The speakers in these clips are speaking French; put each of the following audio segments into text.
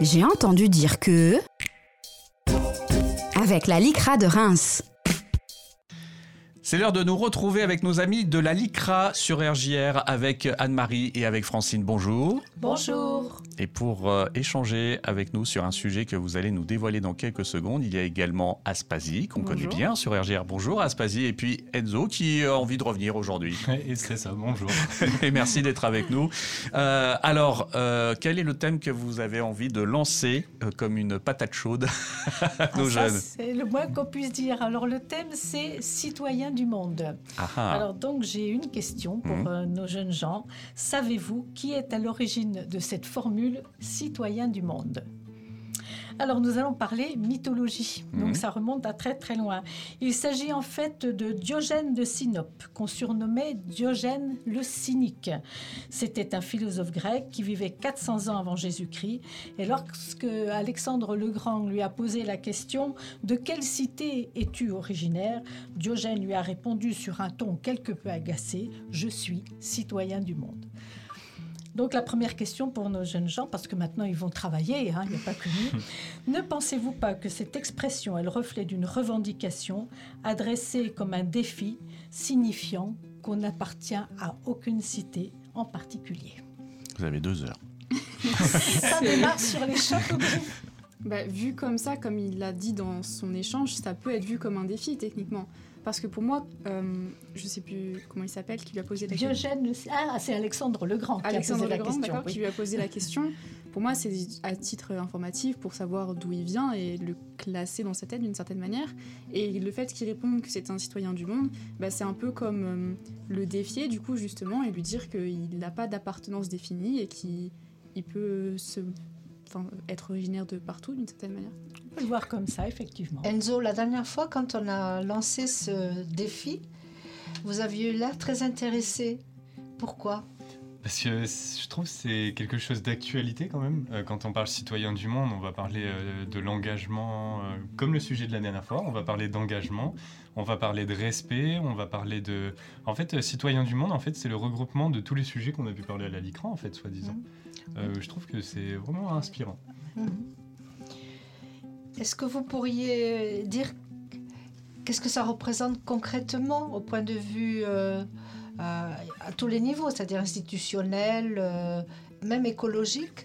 J'ai entendu dire que... Avec la LICRA de Reims. C'est l'heure de nous retrouver avec nos amis de la LICRA sur RJR avec Anne-Marie et avec Francine. Bonjour. Bonjour. Et pour euh, échanger avec nous sur un sujet que vous allez nous dévoiler dans quelques secondes, il y a également Aspasie, qu'on connaît bien sur RGR. Bonjour Aspasie. Et puis Enzo, qui a envie de revenir aujourd'hui. Et c'est ça, bonjour. et merci d'être avec nous. Euh, alors, euh, quel est le thème que vous avez envie de lancer euh, comme une patate chaude à nos Ah, ça, jeunes? C'est le moins qu'on puisse dire. Alors le thème, c'est citoyen du monde. Alors donc j'ai une question pour Mhm. euh, nos jeunes gens. Savez-vous qui est à l'origine de cette formule citoyen du monde? Alors nous allons parler mythologie, Mhm. donc ça remonte à très très loin. Il s'agit en fait de Diogène de Sinope, qu'on surnommait Diogène le cynique. C'était un philosophe grec qui vivait 400 ans avant Jésus-Christ. Et lorsque Alexandre le Grand lui a posé la question de quelle cité es-tu originaire, Diogène lui a répondu sur un ton quelque peu agacé Je suis citoyen du monde. Donc la première question pour nos jeunes gens, parce que maintenant ils vont travailler, hein, il n'y a pas que nous, ne pensez-vous pas que cette expression est le reflet d'une revendication adressée comme un défi signifiant qu'on n'appartient à aucune cité en particulier? Vous avez deux heures. Ça démarre sur les chapeaux. Bah, vu comme ça, comme il l'a dit dans son échange, ça peut être vu comme un défi techniquement. Parce que pour moi, euh, je sais plus comment il s'appelle, qui lui a posé la question. Diogène, ah c'est Alexandre le Grand qui Alexandre a posé le la Grand, question. d'accord, oui. qui lui a posé la question. Pour moi, c'est à titre informatif pour savoir d'où il vient et le classer dans sa tête d'une certaine manière. Et le fait qu'il réponde que c'est un citoyen du monde, bah, c'est un peu comme euh, le défier, du coup, justement, et lui dire qu'il n'a pas d'appartenance définie et qu'il il peut se, être originaire de partout d'une certaine manière. On peut le voir comme ça, effectivement. Enzo, la dernière fois, quand on a lancé ce défi, vous aviez eu l'air très intéressé. Pourquoi? Parce que je trouve que c'est quelque chose d'actualité quand même. Euh, quand on parle citoyen du monde, on va parler euh, de l'engagement, euh, comme le sujet de la dernière fois, on va parler d'engagement, on va parler de respect, on va parler de... En fait, euh, citoyen du monde, en fait, c'est le regroupement de tous les sujets qu'on a pu parler à la LICRA, en fait, soi-disant. Euh, je trouve que c'est vraiment inspirant. Est-ce que vous pourriez dire qu'est-ce que ça représente concrètement au point de vue euh, à tous les niveaux, c'est-à-dire institutionnel, euh, même écologique,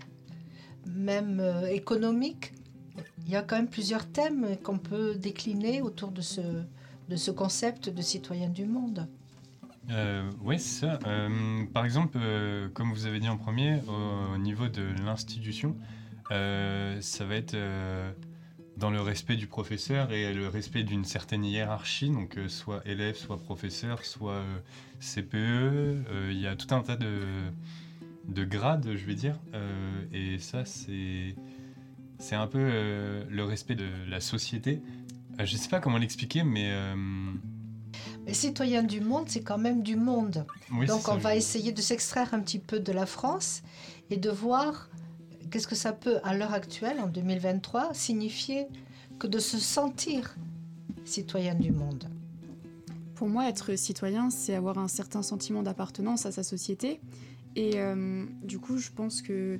même euh, économique? Il y a quand même plusieurs thèmes qu'on peut décliner autour de ce, de ce concept de citoyen du monde. Euh, oui, c'est ça. Euh, par exemple, euh, comme vous avez dit en premier, au, au niveau de l'institution, ça va être dans le respect du professeur et le respect d'une certaine hiérarchie, donc soit élève, soit professeur, soit CPE. Il y a tout un tas de, de grades, je vais dire. Et ça, c'est c'est un peu le respect de la société. Euh, je ne sais pas comment l'expliquer, mais... euh, Mais citoyen du monde, c'est quand même du monde. oui, Donc on ça, va essayer de s'extraire un petit peu de la France et de voir qu'est-ce que ça peut, à l'heure actuelle, en 2023, signifier que de se sentir citoyen du monde. Pour moi, être citoyen, c'est avoir un certain sentiment d'appartenance à sa société. Et euh, du coup, je pense que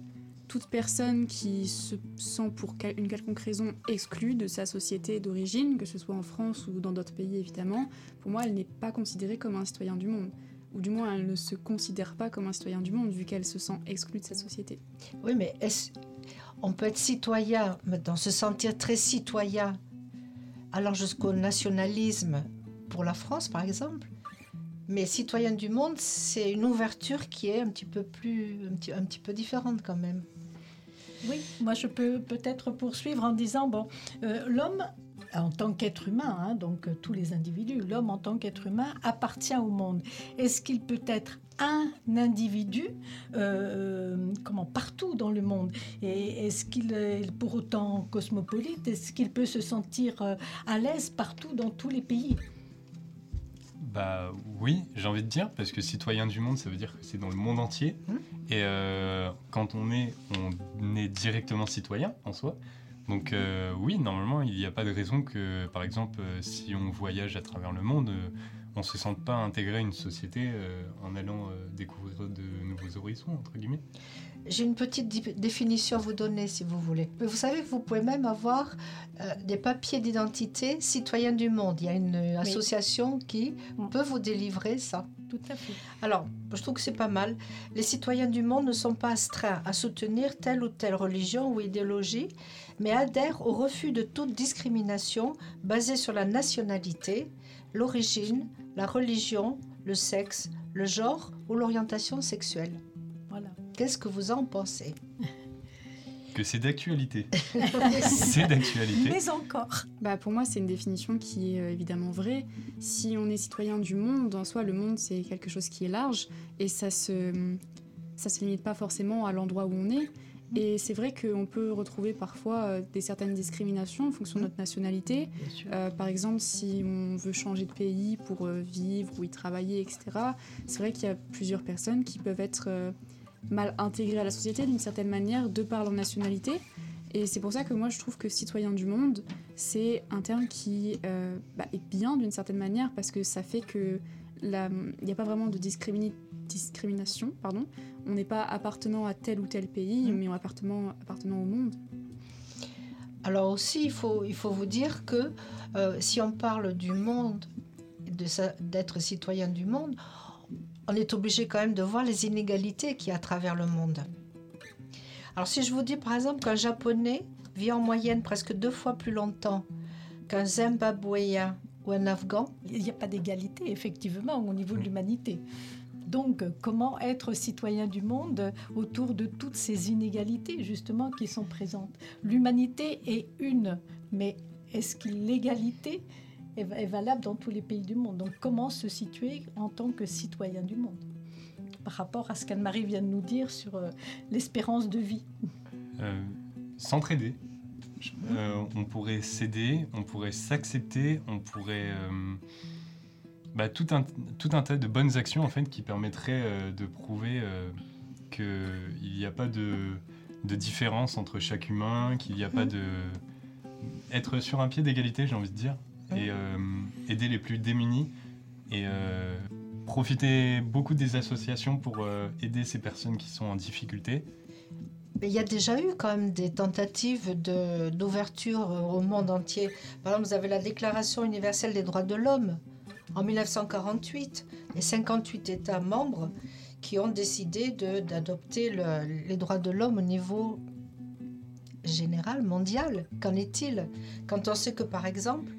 toute personne qui se sent pour une quelconque raison exclue de sa société d'origine, que ce soit en France ou dans d'autres pays évidemment, pour moi, elle n'est pas considérée comme un citoyen du monde. Ou du moins, elle ne se considère pas comme un citoyen du monde vu qu'elle se sent exclue de sa société. Oui, mais on peut être citoyen, mais dans se sentir très citoyen, allant jusqu'au nationalisme pour la France, par exemple. Mais citoyen du monde, c'est une ouverture qui est un petit peu plus, un un petit peu différente quand même. Oui, moi je peux peut-être poursuivre en disant, bon, euh, l'homme en tant qu'être humain, hein, donc euh, tous les individus, l'homme en tant qu'être humain appartient au monde. Est-ce qu'il peut être un individu, euh, comment partout dans le monde? Et est-ce qu'il est pour autant cosmopolite Est-ce qu'il peut se sentir à l'aise partout dans tous les pays? Bah oui, j'ai envie de dire, parce que citoyen du monde, ça veut dire que c'est dans le monde entier. Mhm. Et euh, quand on est, on est directement citoyen en soi. Donc euh, oui, normalement, il n'y a pas de raison que, par exemple, euh, si on voyage à travers le monde, euh, on se sente pas intégrer une société en allant découvrir de nouveaux horizons, entre guillemets. J'ai une petite définition à vous donner si vous voulez. Mais vous savez que vous pouvez même avoir euh, des papiers d'identité citoyens du monde. Il y a une euh, association qui Mm. peut vous délivrer ça. Tout à fait. Alors, je trouve que c'est pas mal. Les citoyens du monde ne sont pas astreints à soutenir telle ou telle religion ou idéologie, mais adhèrent au refus de toute discrimination basée sur la nationalité, l'origine, la religion, le sexe, le genre ou l'orientation sexuelle. Qu'est-ce que vous en pensez Que c'est d'actualité. c'est d'actualité. Mais encore. Bah, pour moi, c'est une définition qui est euh, évidemment vraie. Si on est citoyen du monde, en soi, le monde, c'est quelque chose qui est large et ça se, ça se limite pas forcément à l'endroit où on est. Et c'est vrai qu'on peut retrouver parfois euh, des certaines discriminations en fonction de notre nationalité. Euh, par exemple, si on veut changer de pays pour vivre ou y travailler, etc., c'est vrai qu'il y a plusieurs personnes qui peuvent être euh, mal intégrées à la société d'une certaine manière de par leur nationalité. Et c'est pour ça que moi je trouve que citoyen du monde, c'est un terme qui euh, bah, est bien d'une certaine manière parce que ça fait que il n'y a pas vraiment de discrimini- discrimination. Pardon. On n'est pas appartenant à tel ou tel pays, Mhm. mais on appartenant, appartenant au monde. Alors aussi, il faut, il faut vous dire que euh, si on parle du monde, d'être citoyen du monde, on est obligé quand même de voir les inégalités qu'il y a à travers le monde. Alors si je vous dis par exemple qu'un Japonais vit en moyenne presque deux fois plus longtemps qu'un Zimbabwéen ou un Afghan, Il n'y a pas d'égalité, effectivement, au niveau de l'humanité. Donc, comment être citoyen du monde autour de toutes ces inégalités, justement, qui sont présentes? L'humanité est une, mais est-ce que l'égalité est, valable dans tous les pays du monde Donc, comment se situer en tant que citoyen du monde Par rapport à ce qu'Anne-Marie vient de nous dire sur euh, l'espérance de vie? Euh, S'entraider. Euh, on pourrait s'aider, on pourrait s'accepter, on pourrait... bah, tout, un, tas de bonnes actions en fait, qui permettraient de prouver qu'il n'y a pas de différence entre chaque humain, qu'il n'y a pas de... Être sur un pied d'égalité, j'ai envie de dire, et euh, aider les plus démunis, et euh, profiter beaucoup des associations pour euh, aider ces personnes qui sont en difficulté. Il y a déjà eu quand même des tentatives d'ouverture au monde entier. Par exemple, vous avez la Déclaration universelle des droits de l'homme en 1948 et 58 États membres qui ont décidé d'adopter le- les droits de l'homme au niveau général, mondial. Qu'en est-il? Quand on sait que, par exemple,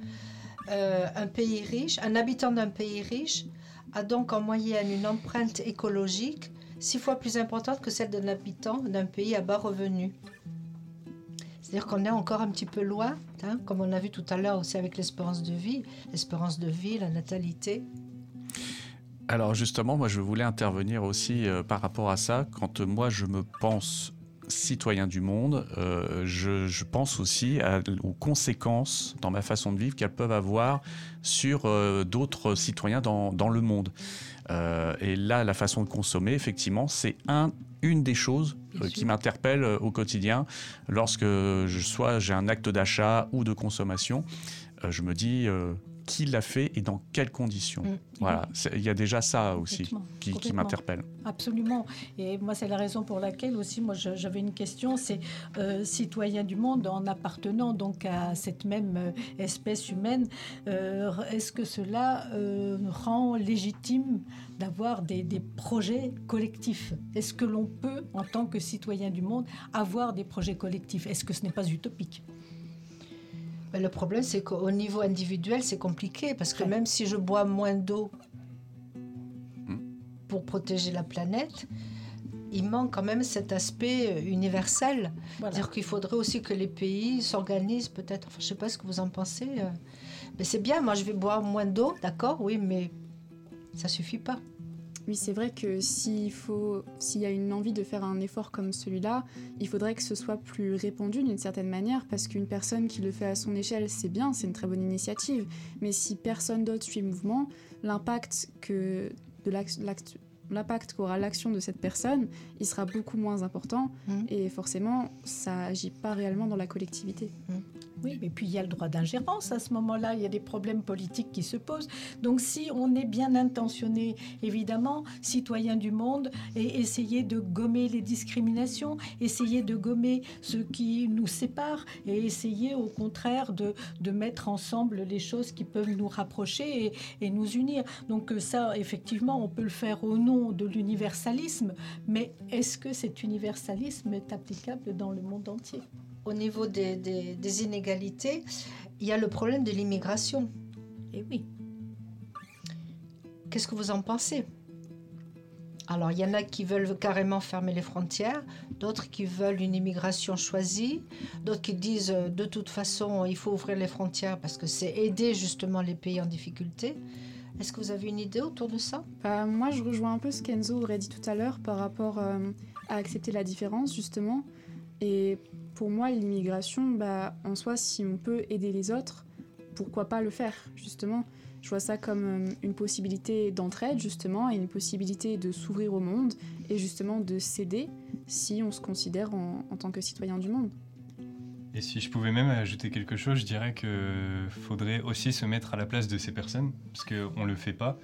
euh, un pays riche, un habitant d'un pays riche a donc en moyenne une empreinte écologique six fois plus importante que celle d'un habitant d'un pays à bas revenus. C'est-à-dire qu'on est encore un petit peu loin, hein, comme on a vu tout à l'heure aussi avec l'espérance de vie, l'espérance de vie, la natalité. Alors justement, moi je voulais intervenir aussi euh, par rapport à ça. Quand euh, moi je me pense citoyen du monde, euh, je, je pense aussi à- aux conséquences dans ma façon de vivre qu'elles peuvent avoir sur euh, d'autres citoyens dans, dans le monde. Euh, et là, la façon de consommer, effectivement, c'est un, une des choses qui m'interpelle au quotidien lorsque je, soit j'ai un acte d'achat ou de consommation. je me dis qui l'a fait et dans quelles conditions. Mm. Voilà, il y a déjà ça aussi Complètement, qui, m'interpelle. Absolument. Et moi, c'est la raison pour laquelle aussi, moi, j'avais une question, c'est euh, citoyen du monde en appartenant donc à cette même euh, espèce humaine, euh, est-ce que cela euh, rend légitime d'avoir des, des projets collectifs? Est-ce que l'on peut, en tant que citoyen du monde, avoir des projets collectifs? Est-ce que ce n'est pas utopique? Mais le problème, c'est qu'au niveau individuel, c'est compliqué, parce que Ouais. même si je bois moins d'eau Mm. pour protéger la planète, il manque quand même cet aspect euh, universel. Voilà. C'est-à-dire qu'il faudrait aussi que les pays s'organisent peut-être. Enfin, je ne sais pas ce que vous en pensez. euh. Mais c'est bien, moi je vais boire moins d'eau, d'accord, oui, mais ça suffit pas. Oui, c'est vrai que s'il faut, s'il y a une envie de faire un effort comme celui-là, il faudrait que ce soit plus répandu d'une certaine manière, parce qu'une personne qui le fait à son échelle, c'est bien, c'est une très bonne initiative. Mais si personne d'autre suit le mouvement, l'impact que de l'impact qu'aura l'action de cette personne, il sera beaucoup moins important, Mhm. et forcément, ça agit pas réellement dans la collectivité. Oui, et puis il y a le droit d'ingérence à ce moment-là, il y a des problèmes politiques qui se posent. Donc si on est bien intentionné, évidemment, citoyen du monde, et essayer de gommer les discriminations, essayer de gommer ce qui nous sépare, et essayer au contraire de, de mettre ensemble les choses qui peuvent nous rapprocher et, et nous unir. Donc euh, ça, effectivement, on peut le faire au nom de l'universalisme, mais est-ce que cet universalisme est applicable dans le monde entier? Au niveau des, des- des inégalités, il y a le problème de l'immigration. Eh oui. Qu'est-ce que vous en pensez? Alors, il y en a qui veulent carrément fermer les frontières, d'autres qui veulent une immigration choisie, d'autres qui disent euh, de toute façon, il faut ouvrir les frontières parce que c'est aider justement les pays en difficulté. Est-ce que vous avez une idée autour de ça? Bah, moi, je rejoins un peu ce qu'Enzo aurait dit tout à l'heure par rapport euh, à accepter la différence, justement. Et pour moi, l'immigration, bah, en soi, si on peut aider les autres, pourquoi pas le faire, justement Je vois ça comme euh, une possibilité d'entraide, justement, et une possibilité de s'ouvrir au monde, et justement de s'aider si on se considère en, tant que citoyen du monde. Et si je pouvais même ajouter quelque chose, je dirais que faudrait aussi se mettre à la place de ces personnes, parce qu'on ne le fait pas.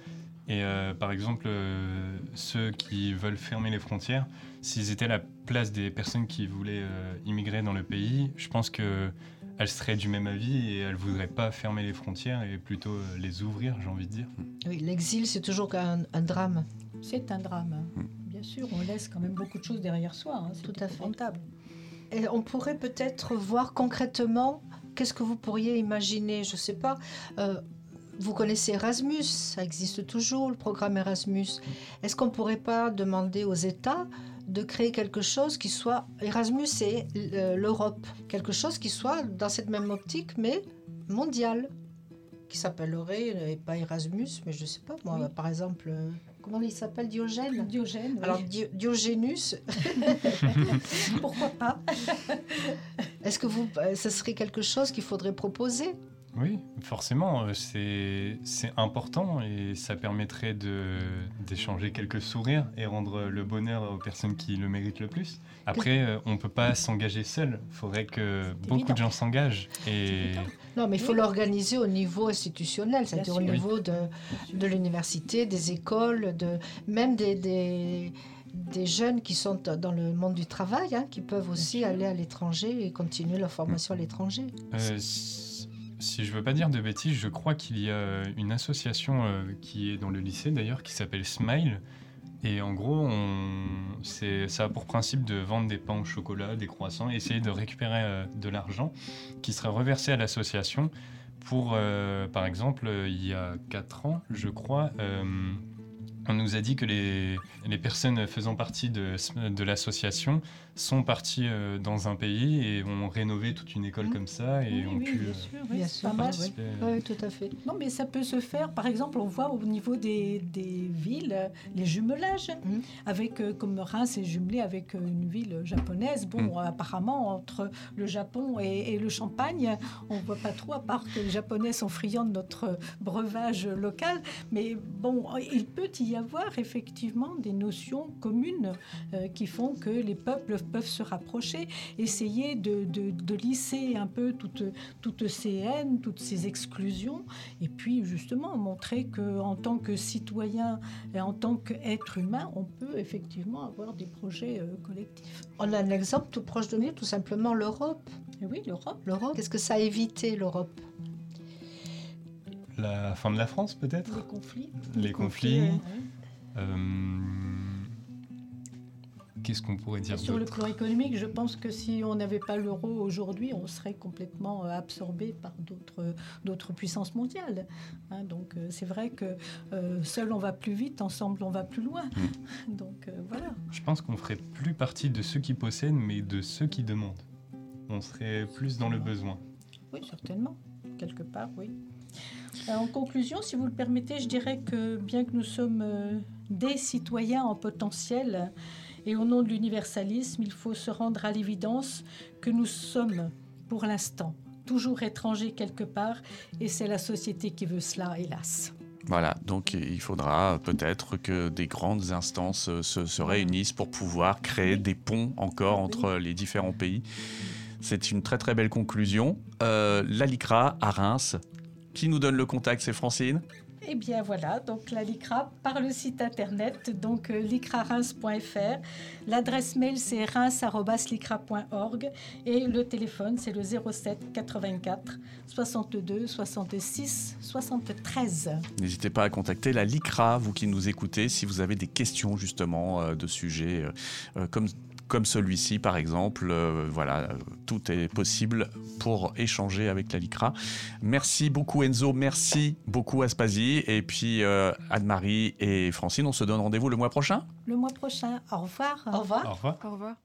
Et euh, par exemple, euh, ceux qui veulent fermer les frontières, s'ils étaient à la place des personnes qui voulaient euh, immigrer dans le pays, je pense qu'elles seraient du même avis et elles ne voudraient pas fermer les frontières et plutôt euh, les ouvrir, j'ai envie de dire. Oui, l'exil, c'est toujours un, un drame. C'est un drame. hein. Bien sûr, on laisse quand même beaucoup de choses derrière soi. hein. C'est Tout à fait. Et on pourrait peut-être voir concrètement qu'est-ce que vous pourriez imaginer, je ne sais pas. euh, vous connaissez Erasmus, ça existe toujours, le programme Erasmus. Est-ce qu'on ne pourrait pas demander aux États de créer quelque chose qui soit Erasmus et euh, l'Europe, quelque chose qui soit dans cette même optique mais mondial, qui s'appellerait euh, et pas Erasmus, mais je ne sais pas moi, Oui. par exemple, euh, comment il s'appelle Diogène? Diogène, oui. Alors Dio- Diogénus, pourquoi pas? Est-ce que vous, ce serait quelque chose qu'il faudrait proposer? Oui, forcément, euh, c'est important et ça permettrait d'échanger quelques sourires et rendre le bonheur aux personnes qui le méritent le plus. Après, euh, on ne peut pas s'engager seul, il faudrait que beaucoup évident. de gens s'engagent. Et. Non, mais il faut Oui. l'organiser au niveau institutionnel, c'est-à-dire au niveau de, de l'université, des écoles, de, même des, des, des jeunes qui sont dans le monde du travail, hein, qui peuvent aussi aller à l'étranger et continuer leur formation à l'étranger. euh, si, je veux pas dire de bêtises, je crois qu'il y a une association euh, qui est dans le lycée d'ailleurs qui s'appelle Smile. Et en gros, on, ça a pour principe de vendre des pains au chocolat, des croissants, essayer de récupérer euh, de l'argent qui sera reversé à l'association pour, euh, par exemple, il y a 4 ans, je crois, on nous a dit que les, les personnes faisant partie de, de l'association sont parties euh, dans un pays et ont rénové toute une école Mhm. comme ça et Oui, ont oui, pu bien euh, sûr, oui, bien sûr, pas mal. participer. Oui, tout à fait. Non, mais ça peut se faire. Par exemple, on voit au niveau des, des villes euh, les jumelages. Mhm. Avec, euh, comme Reims est jumelé avec euh, une ville japonaise. Bon, Mhm. apparemment, entre le Japon et, et le Champagne, on voit pas trop, à part que les Japonais sont friands de notre breuvage local. Mais bon, il peut y avoir effectivement des notions communes euh, qui font que les peuples peuvent se rapprocher, essayer de, de- de lisser un peu toutes, toutes ces haines, toutes ces exclusions, et puis justement montrer qu'en tant que citoyen et en tant qu'être humain, on peut effectivement avoir des projets euh, collectifs. On a un exemple tout proche de nous, tout simplement l'Europe. Et oui, l'Europe. L'Europe, qu'est-ce que ça a évité l'Europe? La fin de la France, peut-être? Les conflits. Les conflits. ouais. Euh, Qu'est-ce qu'on pourrait dire Sur le plan économique, je pense que si on n'avait pas l'euro aujourd'hui, on serait complètement euh, absorbé par d'autres puissances mondiales. Hein, donc euh, c'est vrai que euh, seul on va plus vite, ensemble on va plus loin. Donc euh, voilà. Je pense qu'on ferait plus partie de ceux qui possèdent, mais de ceux qui demandent. On serait plus dans le besoin. Oui, certainement. Quelque part, oui. En conclusion, si vous le permettez, je dirais que bien que nous sommes des citoyens en potentiel et au nom de l'universalisme, il faut se rendre à l'évidence que nous sommes, pour l'instant, toujours étrangers quelque part et c'est la société qui veut cela, hélas. Voilà, donc il faudra peut-être que des grandes instances se, se réunissent pour pouvoir créer des ponts encore entre les différents pays. C'est une très très belle conclusion. Euh, la LICRA à Reims. Qui nous donne le contact C'est Francine? Eh bien voilà, donc la LICRA par le site internet, donc euh, licrareims.fr. L'adresse mail c'est reims.licra.org et le téléphone c'est le 07 84 62 66 73. N'hésitez pas à contacter la LICRA, vous qui nous écoutez, si vous avez des questions justement euh, de sujets euh, comme comme celui-ci par exemple. Euh, voilà, tout est possible pour échanger avec la LICRA. Merci beaucoup Enzo, merci beaucoup Aspasie et puis euh, Anne-Marie et Francine, on se donne rendez-vous le mois prochain Le mois prochain, au revoir. Au revoir. Au revoir. Au revoir.